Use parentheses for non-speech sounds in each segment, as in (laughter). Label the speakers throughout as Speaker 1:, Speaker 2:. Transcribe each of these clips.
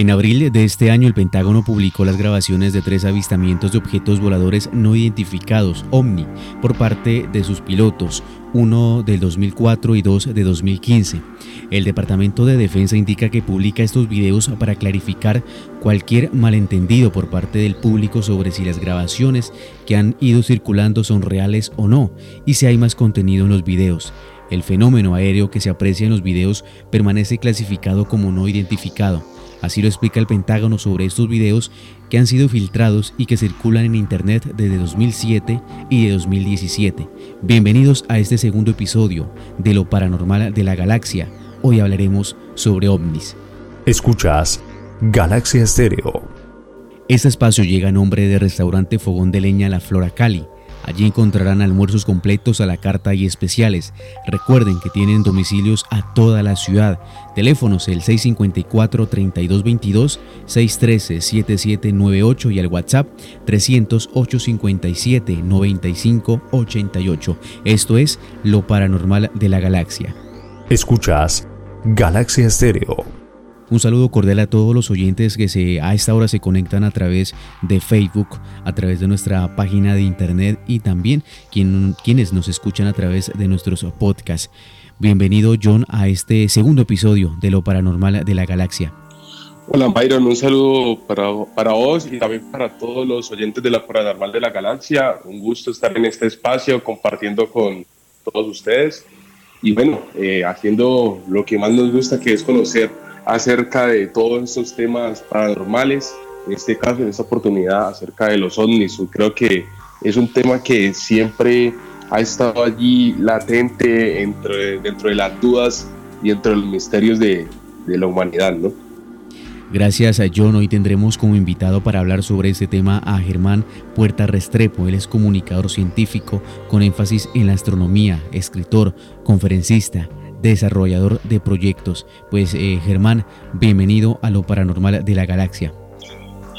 Speaker 1: En abril de este año el Pentágono publicó las grabaciones de tres avistamientos de objetos voladores no identificados, OVNI, por parte de sus pilotos, uno del 2004 y dos de 2015. El Departamento de Defensa indica que publica estos videos para clarificar cualquier malentendido por parte del público sobre si las grabaciones que han ido circulando son reales o no y si hay más contenido en los videos. El fenómeno aéreo que se aprecia en los videos permanece clasificado como no identificado. Así lo explica el Pentágono sobre estos videos que han sido filtrados y que circulan en Internet desde 2007 y de 2017. Bienvenidos a este segundo episodio de Lo Paranormal de la Galaxia. Hoy hablaremos sobre ovnis.
Speaker 2: Escuchas Galaxia Estéreo.
Speaker 1: Este espacio llega a nombre de Restaurante Fogón de Leña La Flora Cali Allí encontrarán almuerzos completos a la carta y especiales. Recuerden que tienen domicilios a toda la ciudad. Teléfonos el 654-3222, 613-7798 y el WhatsApp 300-857-9588. Esto es Lo Paranormal de la Galaxia.
Speaker 2: Escuchas Galaxia Estéreo
Speaker 1: un saludo cordial a todos los oyentes que se, a esta hora se conectan a través de Facebook, a través de nuestra página de internet y también quienes nos escuchan a través de nuestros podcasts. Bienvenido John a este segundo episodio de Lo Paranormal de la Galaxia.
Speaker 3: Hola Byron, un saludo para, para vos y también para todos los oyentes de la Paranormal de la Galaxia. Un gusto estar en este espacio compartiendo con todos ustedes y bueno, eh, haciendo lo que más nos gusta que es conocer acerca de todos estos temas paranormales, en este caso, en esta oportunidad, acerca de los ovnis. Creo que es un tema que siempre ha estado allí latente dentro de las dudas y dentro de los misterios de, de la humanidad, ¿no?
Speaker 1: Gracias a John, hoy tendremos como invitado para hablar sobre este tema a Germán Puerta Restrepo. Él es comunicador científico con énfasis en la astronomía, escritor, conferencista, desarrollador de proyectos. Pues eh, Germán, bienvenido a lo paranormal de la galaxia.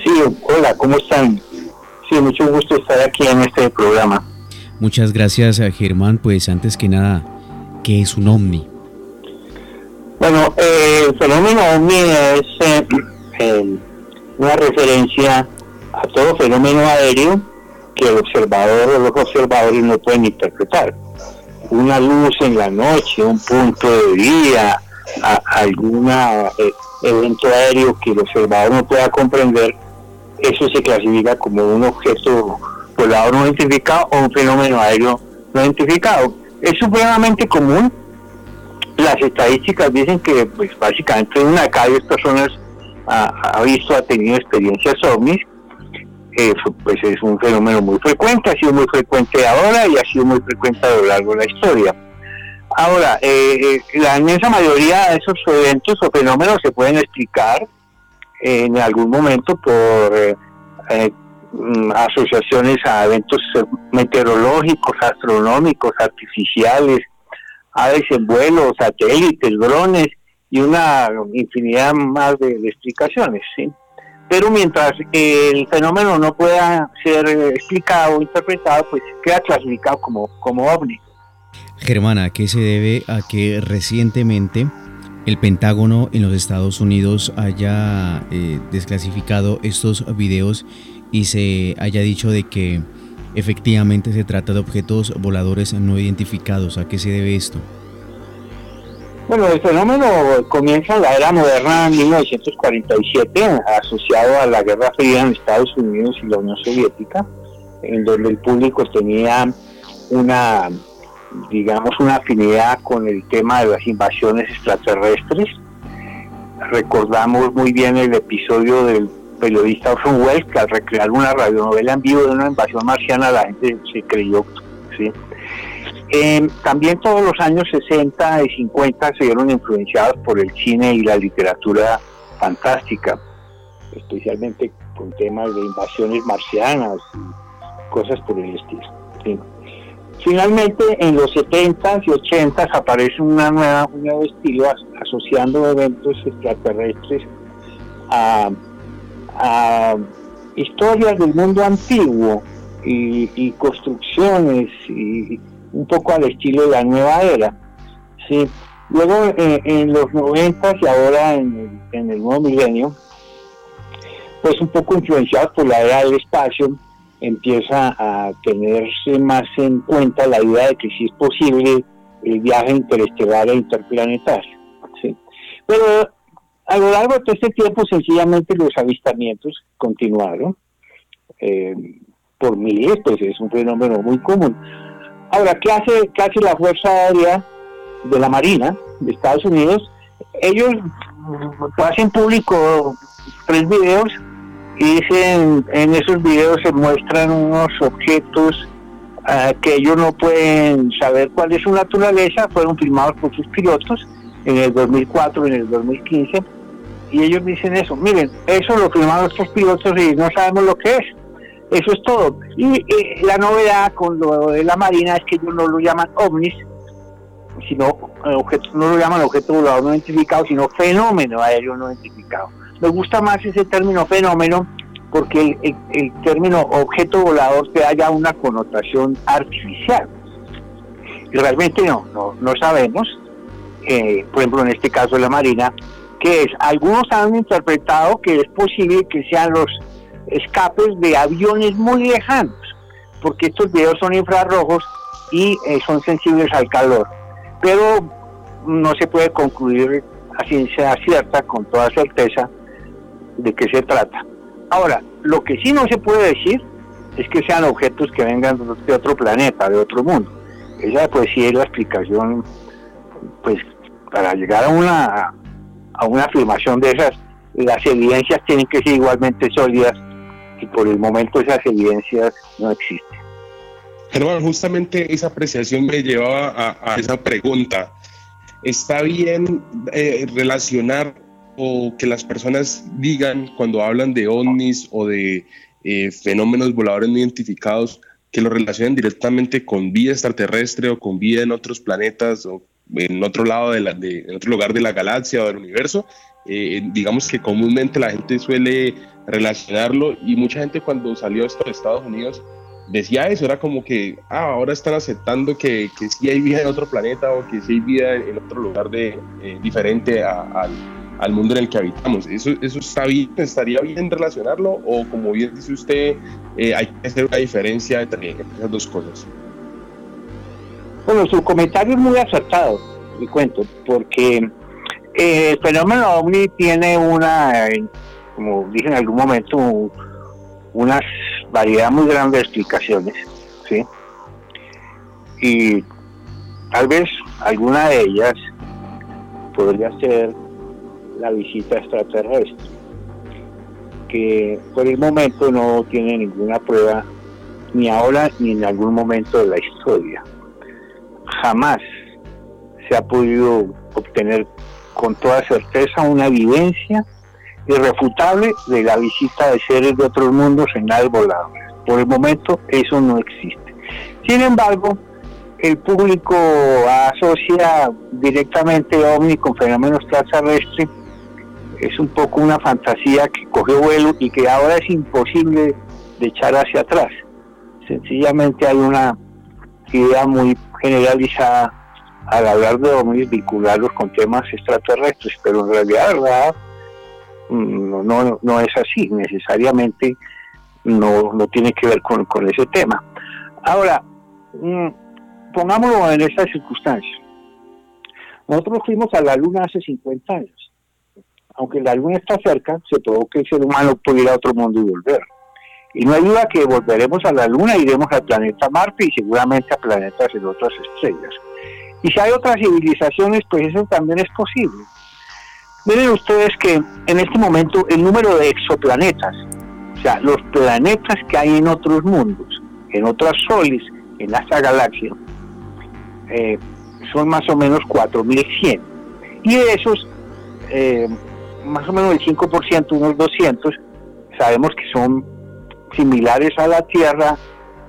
Speaker 4: Sí, hola, ¿cómo están? Sí, mucho gusto estar aquí en este programa.
Speaker 1: Muchas gracias a Germán, pues antes que nada, ¿qué es un ovni?
Speaker 4: Bueno, eh, el fenómeno ovni es eh, una referencia a todo fenómeno aéreo que el observador o los observadores no pueden interpretar una luz en la noche, un punto de día, algún eh, evento aéreo que el observador no pueda comprender, eso se clasifica como un objeto volador no identificado o un fenómeno aéreo no identificado. Es supremamente común. Las estadísticas dicen que pues básicamente una de cada diez personas ha, ha visto, ha tenido experiencias ovnis pues es un fenómeno muy frecuente, ha sido muy frecuente ahora y ha sido muy frecuente a lo largo de la historia. Ahora, eh, eh, la inmensa mayoría de esos eventos o fenómenos se pueden explicar en algún momento por eh, mm, asociaciones a eventos meteorológicos, astronómicos, artificiales, aves en vuelo, satélites, drones y una infinidad más de, de explicaciones, ¿sí? Pero mientras el fenómeno no pueda ser explicado o interpretado, pues queda clasificado como, como ovni.
Speaker 1: Germana, ¿qué se debe a que recientemente el Pentágono en los Estados Unidos haya eh, desclasificado estos videos y se haya dicho de que efectivamente se trata de objetos voladores no identificados? ¿A qué se debe esto?
Speaker 4: Bueno, el fenómeno comienza en la era moderna en 1947, asociado a la Guerra Fría en Estados Unidos y la Unión Soviética, en donde el público tenía una, digamos, una afinidad con el tema de las invasiones extraterrestres. Recordamos muy bien el episodio del periodista Orson Welles, que al recrear una radionovela en vivo de una invasión marciana, la gente se creyó, ¿sí? Eh, también todos los años 60 y 50 se vieron influenciados por el cine y la literatura fantástica, especialmente con temas de invasiones marcianas y cosas por el estilo. Finalmente, en los 70s y 80s aparece una nueva, un nuevo estilo asociando eventos extraterrestres a, historias del mundo antiguo y construcciones y un poco al estilo de la nueva era. ¿sí? Luego, eh, en los 90 y ahora en el, nuevo milenio, pues un poco influenciados por la era del espacio, empieza a tenerse más en cuenta la idea de que sí es posible el viaje interestelar e interplanetario. Pero a lo largo de todo este tiempo, sencillamente los avistamientos continuaron. Eh, por miles, pues es un fenómeno muy común. Ahora, ¿qué hace, qué hace la Fuerza Aérea de la Marina de Estados Unidos? Ellos hacen público tres videos y dicen, en esos videos se muestran unos objetos ah, que ellos no pueden saber cuál es su naturaleza, fueron filmados por sus pilotos en el 2004, en el 2015, y ellos dicen eso, miren, eso lo filmaron nuestros pilotos y no sabemos lo que es. Eso es todo. Y la novedad con lo de la Marina es que ellos no lo llaman ovnis, sino eh, objetos, no lo llaman objeto volador no identificado, sino fenómeno aéreo no identificado. Me gusta más ese término fenómeno porque el, término objeto volador te haya una connotación artificial. Y realmente no, no, no sabemos, eh, por ejemplo en este caso de la Marina, que es, algunos han interpretado que es posible que sean los escapes de aviones muy lejanos, porque estos videos son infrarrojos y eh, son sensibles al calor. Pero no se puede concluir a ciencia cierta, con toda certeza, de qué se trata. Ahora, lo que sí no se puede decir es que sean objetos que vengan de otro planeta, de otro mundo. Esa pues sí es la explicación, pues para llegar a una, a una afirmación de esas, las evidencias tienen que ser igualmente sólidas y por el momento esas evidencias no existen.
Speaker 3: Germán, justamente esa apreciación me llevaba a, esa pregunta. ¿Está bien eh, relacionar o que las personas digan cuando hablan de ovnis o de eh, fenómenos voladores no identificados que lo relacionen directamente con vida extraterrestre o con vida en otros planetas o en otro lado de, la, de en otro lugar de la galaxia o del universo? Eh, digamos que comúnmente la gente suele relacionarlo y mucha gente cuando salió esto de Estados Unidos decía eso, era como que ah, ahora están aceptando que, que sí hay vida en otro planeta o que sí hay vida en otro lugar de, eh, diferente al, al, mundo en el que habitamos. ¿Eso, ¿Eso está bien? ¿Estaría bien relacionarlo? O como bien dice usted, eh, hay que hacer una diferencia entre, esas dos cosas.
Speaker 4: Bueno, su comentario es muy acertado, y cuento, porque eh, el fenómeno ovni tiene una, como dije en algún momento, una variedad muy grande de explicaciones, ¿sí? Y tal vez alguna de ellas podría ser la visita extraterrestre, que por el momento no tiene ninguna prueba, ni ahora ni en algún momento de la historia. Jamás se ha podido obtener con toda certeza una evidencia irrefutable de la visita de seres de otros mundos en naves voladoras. Por el momento eso no existe. Sin embargo, el público asocia directamente OVNI con fenómenos extraterrestres. Es un poco una fantasía que cogió vuelo y que ahora es imposible de echar hacia atrás. Sencillamente hay una idea muy generalizada al hablar de ovnis vincularlos con temas extraterrestres, pero en realidad, ¿verdad? no, no, es así, necesariamente no, no tiene que ver con, ese tema. Ahora, mm, pongámoslo en estas circunstancias. Nosotros fuimos a la Luna hace 50 años. Aunque la Luna está cerca, se probó que el ser humano ir a otro mundo y volver. Y no hay duda que volveremos a la Luna, iremos al planeta Marte y seguramente a planetas en otras estrellas. Y si hay otras civilizaciones, pues eso también es posible. Miren ustedes que en este momento el número de exoplanetas, o sea, los planetas que hay en otros mundos, en otras soles, en esta galaxia, eh, son más o menos 4.100. Y de esos, eh, más o menos el 5%, unos 200, sabemos que son similares a la Tierra,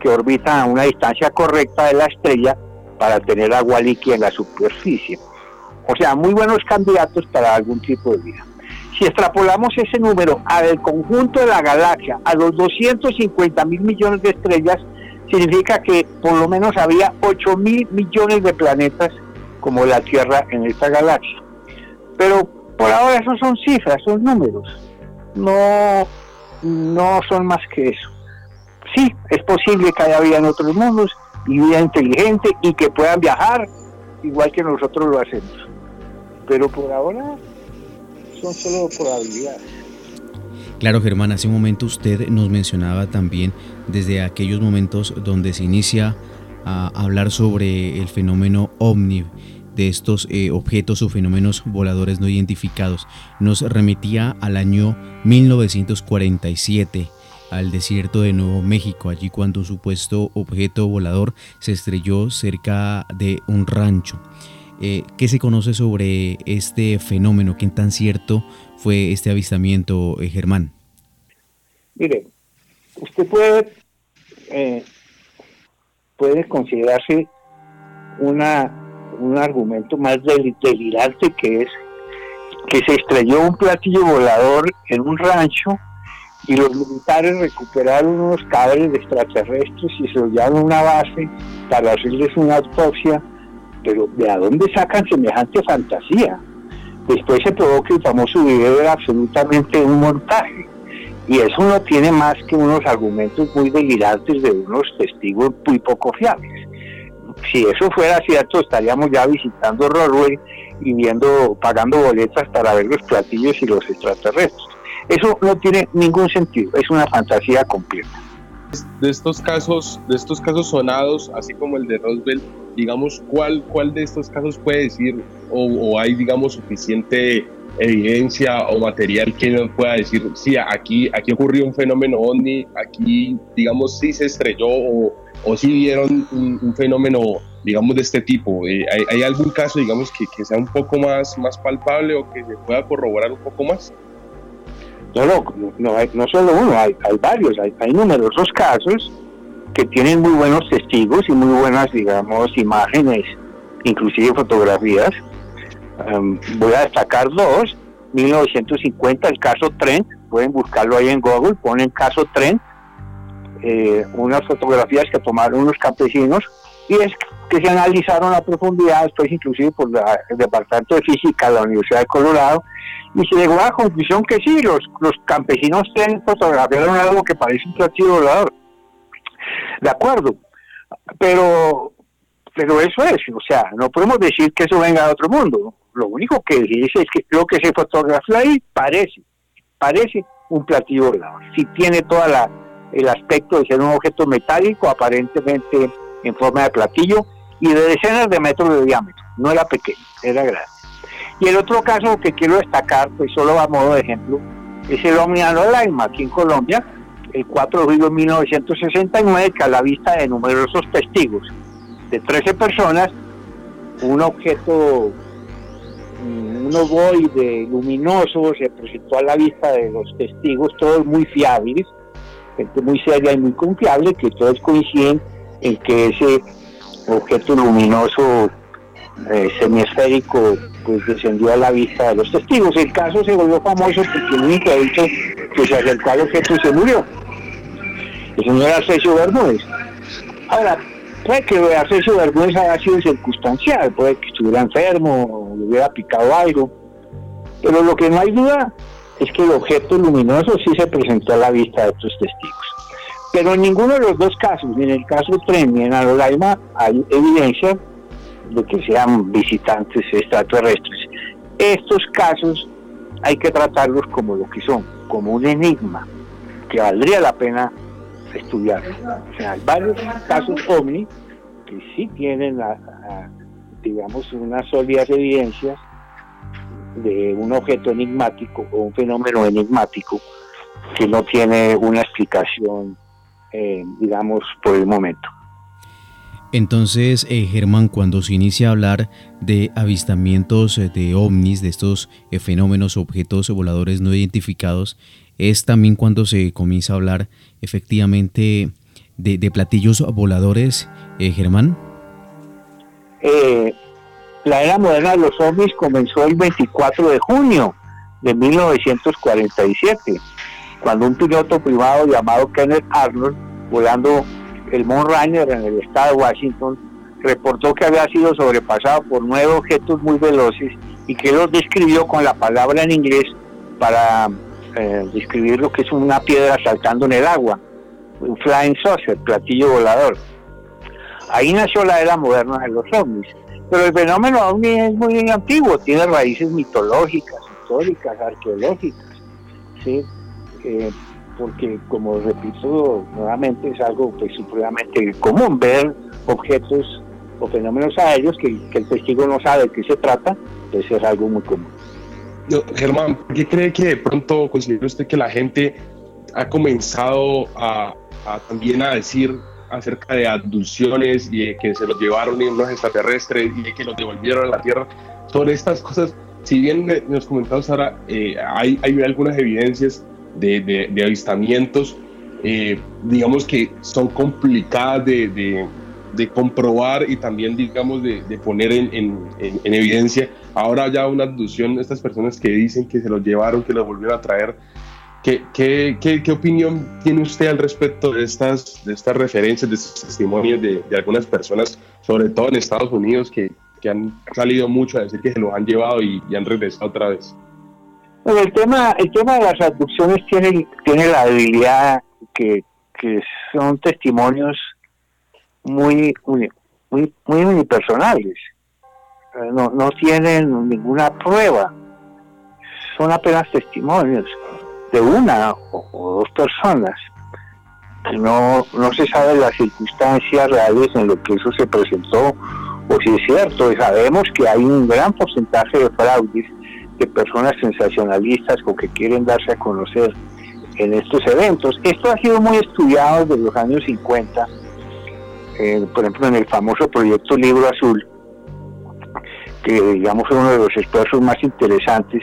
Speaker 4: que orbitan a una distancia correcta de la estrella para tener agua líquida en la superficie. O sea, muy buenos candidatos para algún tipo de vida. Si extrapolamos ese número al conjunto de la galaxia, a los 250 mil millones de estrellas, significa que por lo menos había 8 mil millones de planetas como la Tierra en esta galaxia. Pero por ahora esos son cifras, son números. No, no son más que eso. Sí, es posible que haya vida en otros mundos y vida inteligente y que puedan viajar igual que nosotros lo hacemos. Pero por ahora son solo probabilidades.
Speaker 1: Claro, Germán, hace un momento usted nos mencionaba también desde aquellos momentos donde se inicia a hablar sobre el fenómeno ovni de estos eh, objetos o fenómenos voladores no identificados. Nos remitía al año 1947 al desierto de Nuevo México, allí cuando un supuesto objeto volador se estrelló cerca de un rancho. Eh, ¿Qué se conoce sobre este fenómeno? ¿Qué tan cierto fue este avistamiento, eh, Germán?
Speaker 4: Mire, usted puede, eh, puede considerarse una, un argumento más delirante que es que se estrelló un platillo volador en un rancho y los militares recuperaron unos cables de extraterrestres y se los a una base para hacerles una autopsia pero ¿de a dónde sacan semejante fantasía? Después se probó que el famoso video era absolutamente un montaje. Y eso no tiene más que unos argumentos muy delirantes de unos testigos muy poco fiables. Si eso fuera cierto, estaríamos ya visitando Broadway y viendo, pagando boletas para ver los platillos y los extraterrestres. Eso no tiene ningún sentido, es una fantasía completa.
Speaker 3: De estos casos, de estos casos sonados, así como el de Roswell, digamos, ¿cuál, cuál de estos casos puede decir o, hay, digamos, suficiente evidencia o material que nos pueda decir, sí, aquí, aquí ocurrió un fenómeno ovni, aquí, digamos, sí se estrelló o, o sí vieron un, fenómeno, digamos, de este tipo? Eh, ¿hay, ¿hay, algún caso, digamos, que, sea un poco más, palpable o que se pueda corroborar un poco más?
Speaker 4: No, no, no, hay, no solo uno, hay, varios, hay, hay numerosos casos que tienen muy buenos testigos y muy buenas, digamos, imágenes, inclusive fotografías. Em, voy a destacar dos. 1950, el caso Trent, pueden buscarlo ahí en Google, ponen caso Trent, eh, unas fotografías que tomaron unos campesinos y es que se analizaron a profundidad, después inclusive por el Departamento de Física de la Universidad de Colorado, y se llegó a la conclusión que sí, los, los campesinos fotografiaron algo que parece un platillo volador de acuerdo, pero, pero eso es, o sea, no podemos decir que eso venga de otro mundo. Lo único que dice es que lo que se fotografió ahí parece, parece un platillo volador. Si tiene todo el aspecto de ser un objeto metálico, aparentemente en forma de platillo, y de decenas de metros de diámetro. No era pequeño, era grande. Y el otro caso que quiero destacar, pues solo a modo de ejemplo, es el Omniano Laima, aquí en Colombia, el 4 de julio de 1969, que a la vista de numerosos testigos, de 13 personas, un objeto, mm, un ovoide luminoso se presentó a la vista de los testigos, todos muy fiables, gente muy seria y muy confiable, que todos coinciden en que ese objeto luminoso eh, semiesférico pues descendió a la vista de los testigos. El caso se volvió famoso porque el único dicho que se acercó al objeto y se murió el señor Arcesio Bermúdez. Ahora, puede que Arcesio Bermúdez haya sido circunstancial, puede que estuviera enfermo, o le hubiera picado algo, pero lo que no hay duda es que el objeto luminoso sí se presentó a la vista de estos testigos. Pero en ninguno de los dos casos, ni en el caso Tren ni en Alolaima, hay evidencia de que sean visitantes extraterrestres. Estos casos hay que tratarlos como lo que son, como un enigma, que valdría la pena estudiar. O sea, hay varios casos OVNI que sí tienen, digamos, unas sólidas evidencias de un objeto enigmático o un fenómeno enigmático que no tiene una explicación, eh, digamos, por el momento.
Speaker 1: Entonces, eh, Germán, cuando se inicia a hablar de avistamientos eh, de ovnis, de estos fenómenos, objetos voladores no identificados, es también cuando se comienza a hablar efectivamente de, platillos voladores, eh, Germán.
Speaker 4: La era moderna de los ovnis comenzó el 24 de junio de 1947, cuando un piloto privado llamado Kenneth Arnold, volando el Mount Rainier en el estado de Washington, reportó que había sido sobrepasado por nueve objetos muy veloces y que los describió con la palabra en inglés para eh, describir lo que es una piedra saltando en el agua, un flying saucer, platillo volador. Ahí nació la era moderna de los ovnis. Pero el fenómeno ovni es muy antiguo, tiene raíces mitológicas, históricas, arqueológicas, ¿sí? Eh, porque como repito nuevamente es algo pues supremamente común ver objetos o fenómenos aéreos que, que el testigo no sabe de qué se trata, pues es algo muy común.
Speaker 3: Germán, ¿qué cree que de pronto considera usted que la gente ha comenzado a, también a decir acerca de abducciones y de que se los llevaron unos extraterrestres y de que los devolvieron a la Tierra? Sobre estas cosas, si bien nos comentamos ahora, eh, hay, hay algunas evidencias de, de, avistamientos, eh, digamos que son complicadas de, de, comprobar y también, digamos, de, poner en, en, en, evidencia. Ahora ya una abducción, estas personas que dicen que se los llevaron, que los volvieron a traer. ¿Qué, opinión tiene usted al respecto de estas, de estas referencias, de estos testimonios de, algunas personas, sobre todo en Estados Unidos, que, han salido mucho a decir que se los han llevado y, han regresado otra vez?
Speaker 4: Bueno, el tema, el tema de las abducciones tiene, la debilidad que, son testimonios muy, muy, muy, unipersonales. Eh, no, no tienen ninguna prueba. Son apenas testimonios de una o, dos personas. No, no se sabe las circunstancias reales en lo que eso se presentó o si es cierto. Y sabemos que hay un gran porcentaje de fraudes personas sensacionalistas o que quieren darse a conocer en estos eventos. Esto ha sido muy estudiado desde los años 50, eh, por ejemplo en el famoso proyecto Libro Azul, que digamos fue uno de los esfuerzos más interesantes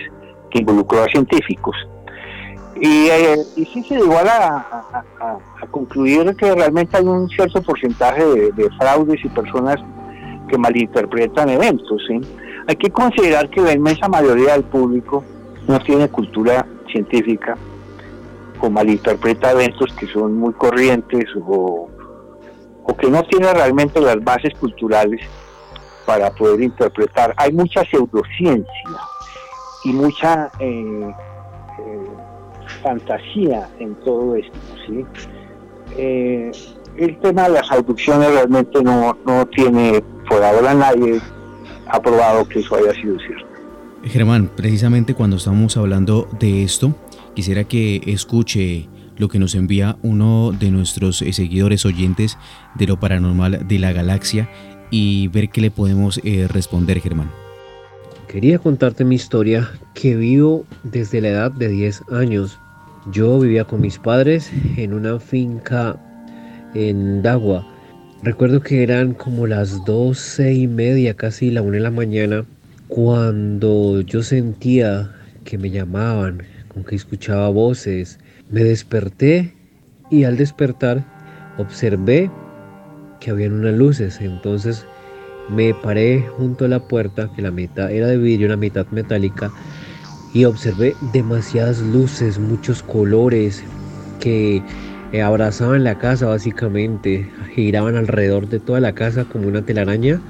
Speaker 4: que involucró a científicos. Y, eh, y sí se llegó a, concluir que realmente hay un cierto porcentaje de, de fraudes y personas que malinterpretan eventos. ¿sí? Hay que considerar que la inmensa mayoría del público no tiene cultura científica o malinterpreta eventos que son muy corrientes o, que no tiene realmente las bases culturales para poder interpretar. Hay mucha pseudociencia y mucha eh, eh, fantasía en todo esto. ¿sí? Eh, el tema de las abducciones realmente no, no tiene por ahora nadie ha probado que eso haya sido cierto.
Speaker 1: Germán, precisamente cuando estamos hablando de esto, quisiera que escuche lo que nos envía uno de nuestros eh, seguidores oyentes de lo paranormal de la galaxia y ver qué le podemos eh, responder, Germán.
Speaker 5: Quería contarte mi historia que vivo desde la edad de 10 años. Yo vivía con mis padres en una finca en Dagua, Recuerdo que eran como las doce y media, casi la una de la mañana, cuando yo sentía que me llamaban, con que escuchaba voces. Me desperté y al despertar observé que habían unas luces. Entonces me paré junto a la puerta, que la mitad era de vidrio, la mitad metálica, y observé demasiadas luces, muchos colores que eh, abrazaban la casa básicamente, giraban alrededor de toda la casa como una telaraña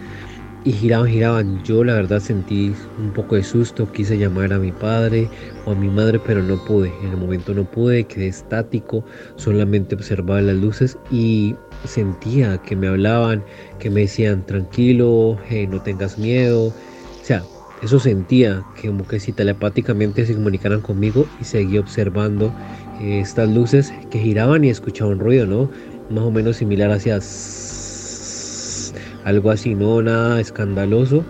Speaker 5: y giraban, giraban. Yo la verdad sentí un poco de susto, quise llamar a mi padre o a mi madre, pero no pude. En el momento no pude, quedé estático, solamente observaba las luces y sentía que me hablaban, que me decían tranquilo, eh, no tengas miedo. O sea, eso sentía que como que si telepáticamente se comunicaran conmigo y seguía observando estas luces que giraban y escuchaban ruido, ¿no? Más o menos similar hacia algo así, no nada escandaloso,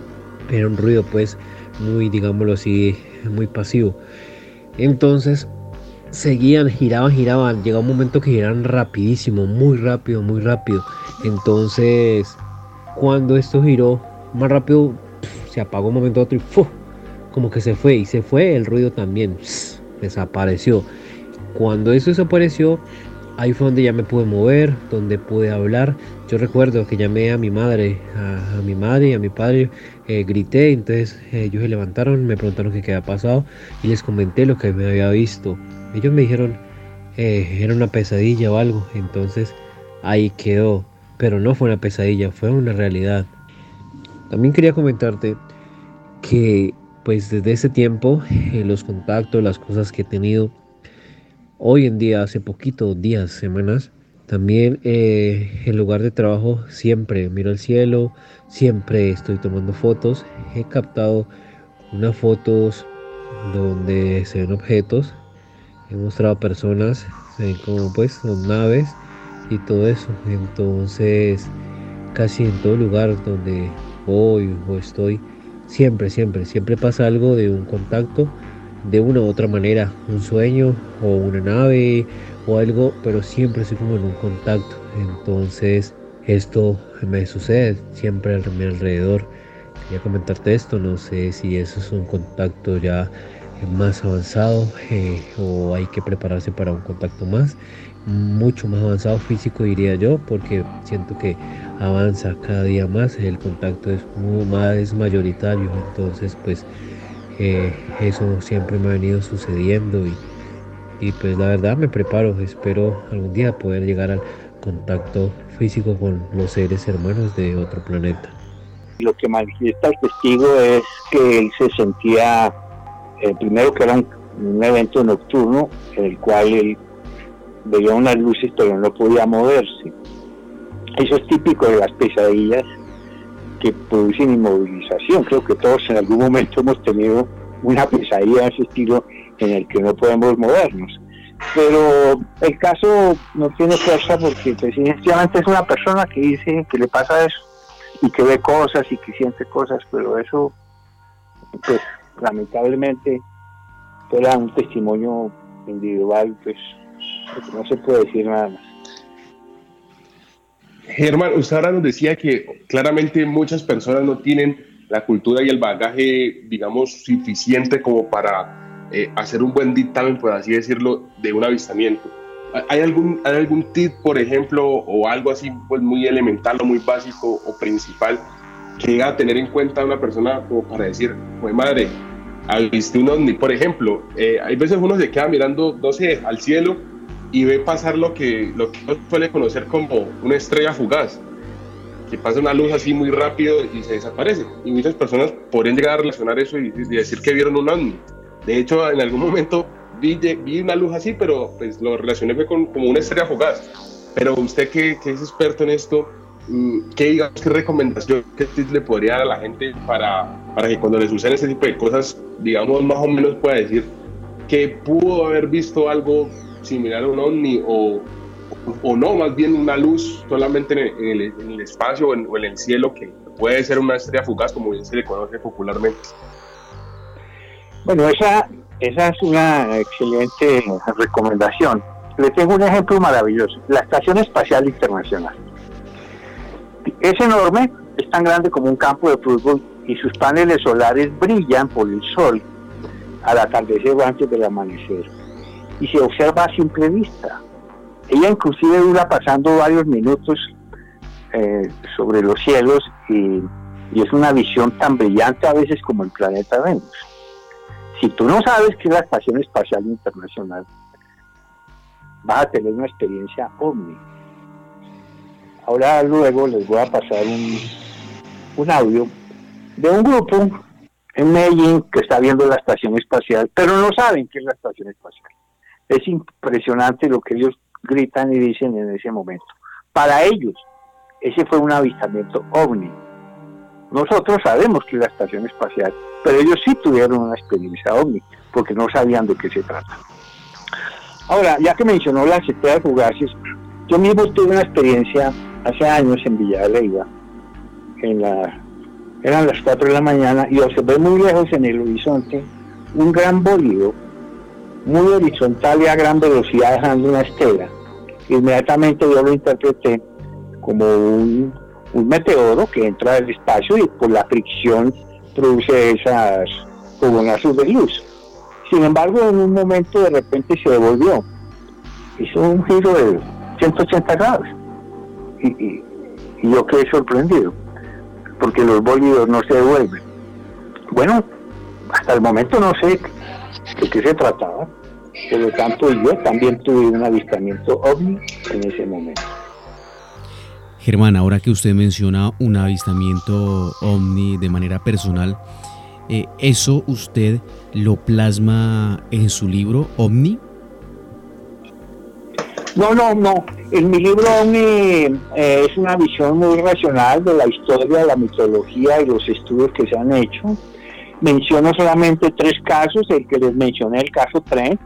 Speaker 5: pero un ruido pues muy, digámoslo así, muy pasivo. Entonces seguían, giraban, giraban, llegó un momento que giraban rapidísimo, muy rápido, muy rápido. Entonces, cuando esto giró más rápido, se apagó un momento otro y como que se fue y se fue el ruido también, desapareció. Cuando eso desapareció, ahí fue donde ya me pude mover, donde pude hablar. Yo recuerdo que llamé a mi madre, a, mi madre y a mi padre, eh, grité, entonces eh, ellos se levantaron, me preguntaron qué había pasado y les comenté lo que me había visto. Ellos me dijeron, eh, era una pesadilla o algo, entonces ahí quedó. Pero no fue una pesadilla, fue una realidad. También quería comentarte que pues desde ese tiempo los contactos, las cosas que he tenido, hoy en día, hace poquito, días, semanas, también eh, en lugar de trabajo siempre miro al cielo, siempre estoy tomando fotos. He captado unas fotos donde se ven objetos, he mostrado personas, se ven como pues son naves y todo eso. Entonces casi en todo lugar donde voy o estoy, siempre, siempre, siempre pasa algo de un contacto de una u otra manera, un sueño o una nave o algo, pero siempre estoy como en un contacto. Entonces, esto me sucede siempre a mi alrededor. Quería comentarte esto, no sé si eso es un contacto ya más avanzado eh, o hay que prepararse para un contacto más, mucho más avanzado físico diría yo, porque siento que avanza cada día más, el contacto es más mayoritario, entonces pues eh, eso siempre me ha venido sucediendo y y pues la verdad me preparo, espero algún día poder llegar al contacto físico con los seres hermanos de otro planeta.
Speaker 4: Lo que manifiesta el testigo es que él se sentía, eh, primero que era un, evento nocturno en el cual él veía unas luces pero no podía moverse. Eso es típico de las pesadillas que producen inmovilización. Creo que todos en algún momento hemos tenido una pesadilla de ese estilo en el que no podemos movernos. Pero el caso no tiene fuerza porque sencillamente es una persona que dice que le pasa eso y que ve cosas y que siente cosas, pero eso, pues lamentablemente, fuera un testimonio individual, pues no se puede decir nada más.
Speaker 3: Germán, usted ahora nos decía que claramente muchas personas no tienen la cultura y el bagaje, digamos, suficiente como para eh, hacer un buen dictamen, por así decirlo, de un avistamiento. ¿Hay algún, ¿Hay algún tip, por ejemplo, o algo así pues, muy elemental o muy básico o principal que llega a tener en cuenta una persona como para decir, pues madre, viste un ovni? Por ejemplo, eh, hay veces uno se queda mirando, no sé, al cielo y ve pasar lo que, lo que uno suele conocer como una estrella fugaz, que pasa una luz así muy rápido y se desaparece. Y muchas personas podrían llegar a relacionar eso y, y decir que vieron un ovni. De hecho, en algún momento vi, vi una luz así, pero pues lo relacioné con, como una estrella fugaz. Pero usted que, que es experto en esto, ¿qué, digamos, qué recomendación, qué tips le podría dar a la gente para, para que cuando le suceden ese tipo de cosas, digamos, más o menos pueda decir que pudo haber visto algo similar a un ovni o, o no, más bien una luz solamente en el, en el, espacio o en, o en el cielo que puede ser una estrella fugaz, como bien se le conoce popularmente?
Speaker 4: Bueno, esa, esa es una excelente recomendación. Le tengo un ejemplo maravilloso. La Estación Espacial Internacional. Es enorme, es tan grande como un campo de fútbol y sus paneles solares brillan por el sol al atardecer o antes del amanecer. Y se observa a simple vista. Ella inclusive dura pasando varios minutos eh, sobre los cielos y es una visión tan brillante a veces como el planeta Venus. Si tú no sabes qué es la Estación Espacial Internacional, vas a tener una experiencia ovni. Ahora luego les voy a pasar un, audio de un grupo en Medellín que está viendo la estación espacial, pero no saben qué es la estación espacial. Es impresionante lo que ellos gritan y dicen en ese momento. Para ellos, ese fue un avistamiento ovni. Nosotros sabemos que es la estación espacial, pero ellos sí tuvieron una experiencia ovni, porque no sabían de qué se trata. Ahora, ya que mencionó las estrellas fugaces, yo mismo tuve una experiencia hace años en Villa de Leyva, en eran las 4 de la mañana, y observé muy lejos en el horizonte un gran bólido, muy horizontal y a gran velocidad dejando una estela. Inmediatamente yo lo interpreté como un meteoro que entra al espacio y por la fricción produce esas coronazos de luz. Sin embargo, en un momento de repente se devolvió. Hizo un giro de 180 grados. Y, yo quedé sorprendido, porque los bólidos no se devuelven. Bueno, hasta el momento no sé de qué se trataba. Por lo tanto, yo también tuve un avistamiento ovni en ese momento.
Speaker 1: Germán, ahora que usted menciona un avistamiento ovni de manera personal, eh, ¿eso usted lo plasma en su libro OVNI?
Speaker 4: No, no, no. En mi libro eh, es una visión muy racional de la historia, la mitología y los estudios que se han hecho. Menciono solamente tres casos, el que les mencioné, el caso Trent,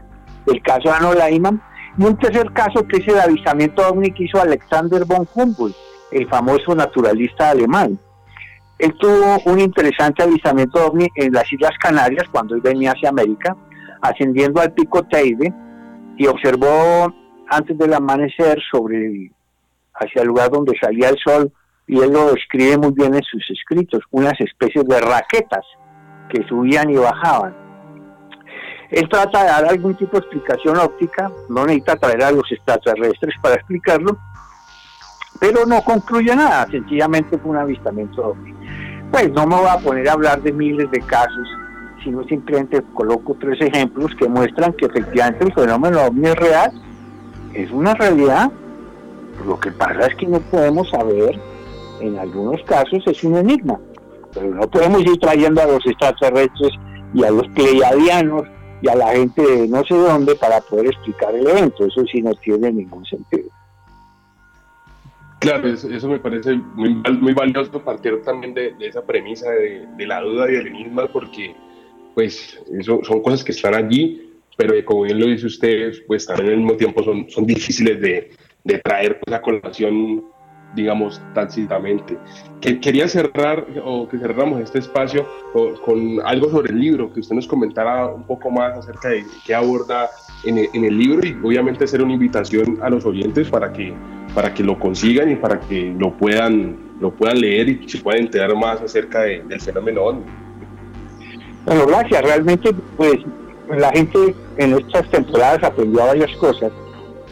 Speaker 4: el caso Anno Leiman, y un tercer caso que es el avistamiento ovni que hizo Alexander von Humboldt, el famoso naturalista alemán. Él tuvo un interesante avistamiento ovni en las Islas Canarias cuando él venía hacia América, ascendiendo al pico Teide y observó antes del amanecer sobre hacia el lugar donde salía el sol y él lo describe muy bien en sus escritos, unas especies de raquetas que subían y bajaban. Él trata de dar algún tipo de explicación óptica, no necesita traer a los extraterrestres para explicarlo, pero no concluye nada, sencillamente fue un avistamiento ovni. Pues no me voy a poner a hablar de miles de casos, sino simplemente coloco tres ejemplos que muestran que efectivamente el fenómeno ovni es real, es una realidad. Lo que pasa es que no podemos saber, en algunos casos es un enigma, pero no podemos ir trayendo a los extraterrestres y a los pleiadianos y a la gente de no sé dónde para poder explicar el evento. Eso sí no tiene ningún sentido.
Speaker 3: Claro, eso, me parece muy, valioso partir también de, esa premisa de, la duda y del enigma, porque pues eso son cosas que están allí, pero como bien lo dice usted, pues también al mismo tiempo son, son difíciles de, de traer pues, a colación, digamos, tácitamente. Que, quería cerrar, o que cerramos este espacio con, algo sobre el libro, que usted nos comentara un poco más acerca de qué aborda en el, en el libro y obviamente hacer una invitación a los oyentes para que para que lo consigan y para que lo puedan, lo puedan leer y se puedan enterar más acerca del fenómeno OVNI.
Speaker 4: Bueno, gracias. Realmente, pues la gente en estas temporadas aprendió varias cosas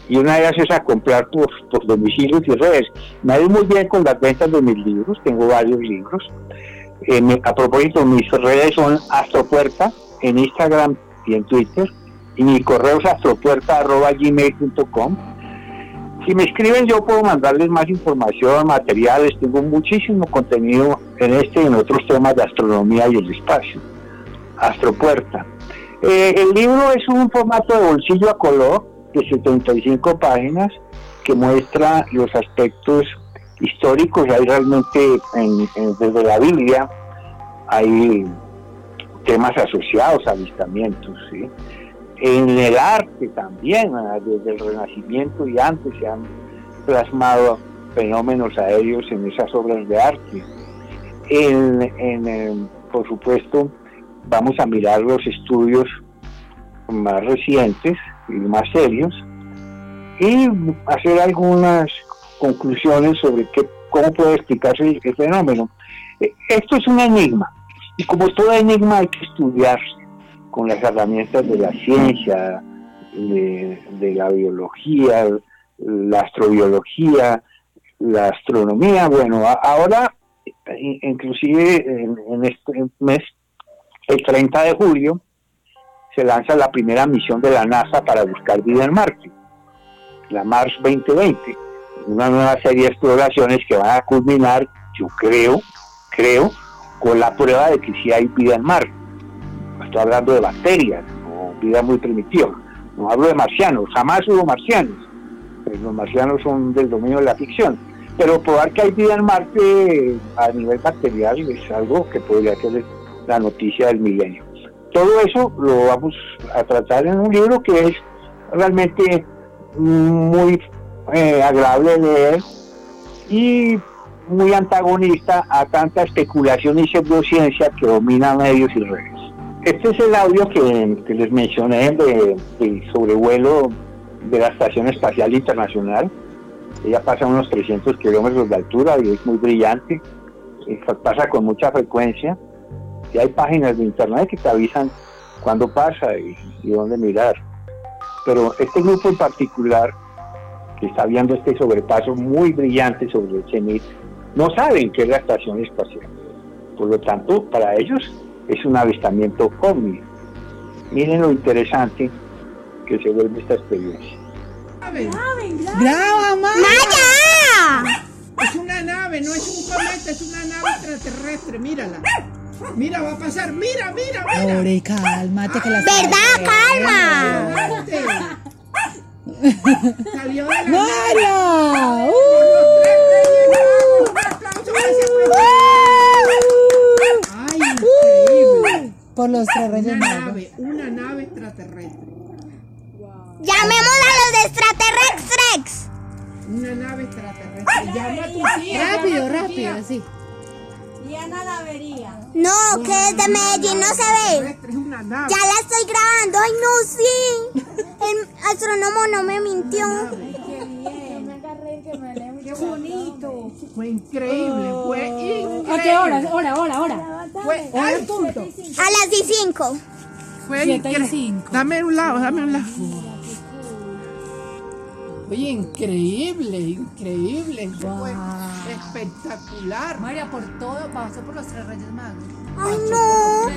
Speaker 4: y una de ellas es a comprar por, por domicilios y redes. Me ha ido muy bien con las ventas de mis libros, tengo varios libros. Eh, a propósito, mis redes son Astropuerta en Instagram y en Twitter y mi correo es astropuerta.gmail.com si me escriben yo puedo mandarles más información, materiales, tengo muchísimo contenido en este y en otros temas de astronomía y el espacio. Astropuerta. Eh, el libro es un formato de bolsillo a color de 75 páginas que muestra los aspectos históricos. Hay realmente desde la Biblia hay temas asociados a avistamientos. En el arte también, desde el Renacimiento y antes se han plasmado fenómenos aéreos en esas obras de arte. En, por supuesto, vamos a mirar los estudios más recientes y más serios y hacer algunas conclusiones sobre qué, cómo puede explicarse el fenómeno. Esto es un enigma y como todo enigma hay que estudiarse con las herramientas de la ciencia, de, la biología, la astrobiología, la astronomía. Bueno, ahora, inclusive en, este mes, el 30 de julio, se lanza la primera misión de la NASA para buscar vida en Marte, la Mars 2020, una nueva serie de exploraciones que van a culminar, yo creo, creo, con la prueba de que sí hay vida en Marte. Estoy hablando de bacterias o vida muy primitiva, no hablo de marcianos, jamás hubo marcianos, pues los marcianos son del dominio de la ficción, pero probar que hay vida en Marte a nivel bacterial es algo que podría ser la noticia del milenio. Todo eso lo vamos a tratar en un libro que es realmente muy eh, agradable leer y muy antagonista a tanta especulación y pseudociencia que domina medios y redes. Este es el audio que, les mencioné de, del sobrevuelo de la Estación Espacial Internacional. Ella pasa a unos 300 kilómetros de altura y es muy brillante. Pasa con mucha frecuencia. Y hay páginas de internet que te avisan cuándo pasa y, dónde mirar. Pero este grupo en particular, que está viendo este sobrepaso muy brillante sobre el CENIT, no saben qué es la estación espacial. Por lo tanto, para ellos es un avistamiento ovni. Miren lo interesante que se vuelve esta experiencia.
Speaker 6: ¡Graba,
Speaker 7: ¡Maya!
Speaker 6: Es una nave, no es un cometa, es una nave extraterrestre, mírala. Mira, va a pasar, mira, mira, mira.
Speaker 7: Pobre, cálmate que la
Speaker 6: ¿Verdad?
Speaker 7: ¡Calma!
Speaker 6: Salió de la. ¡Uh! Profesor. Ay, increíble.
Speaker 8: Por los tres reyes
Speaker 6: Una nave, una nave extraterrestre.
Speaker 7: Llamemos a los de extraterrestres.
Speaker 6: Una nave extraterrestre. Llama a tu tía.
Speaker 8: Rápido,
Speaker 6: llama a
Speaker 8: rápido,
Speaker 6: tía.
Speaker 8: sí.
Speaker 7: No, que desde Medellín no se ve.
Speaker 6: Es.
Speaker 7: Ya la estoy grabando. Ay, no, sí. El astrónomo no me mintió.
Speaker 6: Qué bonito. Fue increíble, fue increíble.
Speaker 8: ¿A qué hora? Hora, hora, hora.
Speaker 6: Fue al punto.
Speaker 7: A las 15.
Speaker 6: Fue
Speaker 8: Siete y
Speaker 6: incre-
Speaker 8: cinco.
Speaker 6: Dame un lado, dame un lado. Oye, increíble, increíble. Fue espectacular.
Speaker 8: María, por todo, pasó por los tres reyes magos.
Speaker 7: Ay, no.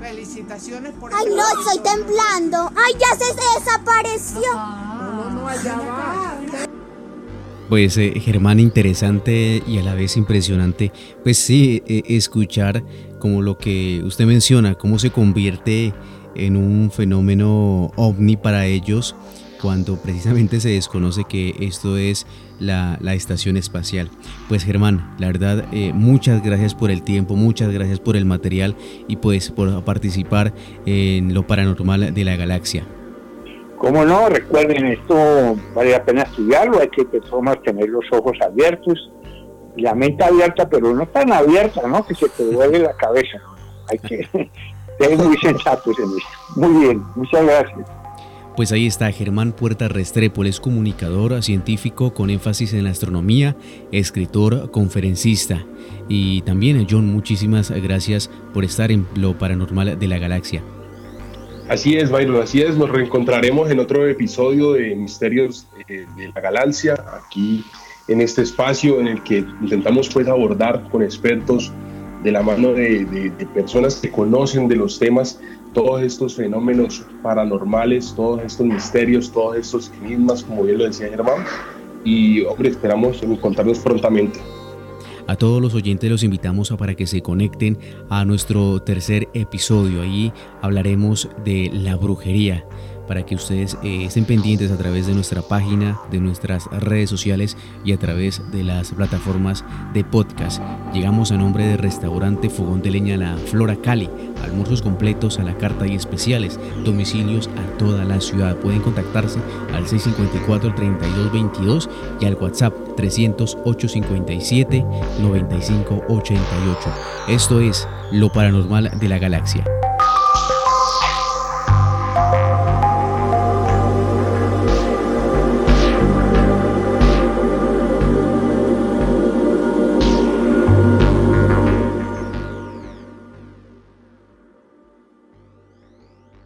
Speaker 6: Felicitaciones por
Speaker 7: Ay, no, estoy temblando. Ay, ya se desapareció.
Speaker 6: No, no, allá va.
Speaker 1: Pues eh, Germán, interesante y a la vez impresionante, pues sí, eh, escuchar como lo que usted menciona, cómo se convierte en un fenómeno ovni para ellos cuando precisamente se desconoce que esto es la, la estación espacial. Pues Germán, la verdad, eh, muchas gracias por el tiempo, muchas gracias por el material y pues por participar en lo paranormal de la galaxia.
Speaker 4: Como no, recuerden, esto vale la pena estudiarlo, hay que personas tener los ojos abiertos, la mente abierta, pero no tan abierta, ¿no? Que se te duele la cabeza. Hay que (laughs) ser muy sensatos en esto. Muy bien, muchas gracias.
Speaker 1: Pues ahí está Germán Puerta Restrepo, es comunicador científico con énfasis en la astronomía, escritor, conferencista. Y también John, muchísimas gracias por estar en lo paranormal de la galaxia.
Speaker 3: Así es, Byron, así es. Nos reencontraremos en otro episodio de Misterios eh, de la Galaxia, aquí en este espacio en el que intentamos pues abordar con expertos de la mano de, de- personas que conocen de los temas todos estos fenómenos paranormales, todos estos misterios, todos estos enigmas, como bien lo decía Germán. Y, hombre, esperamos encontrarnos prontamente.
Speaker 1: A todos los oyentes los invitamos a para que se conecten a nuestro tercer episodio. Ahí hablaremos de la brujería para que ustedes eh, estén pendientes a través de nuestra página, de nuestras redes sociales y a través de las plataformas de podcast. Llegamos a nombre de Restaurante Fogón de Leña La Flora Cali. Almuerzos completos a la carta y especiales. Domicilios a toda la ciudad. Pueden contactarse al 654-3222 y al WhatsApp 300-857-9588. Esto es Lo Paranormal de la Galaxia.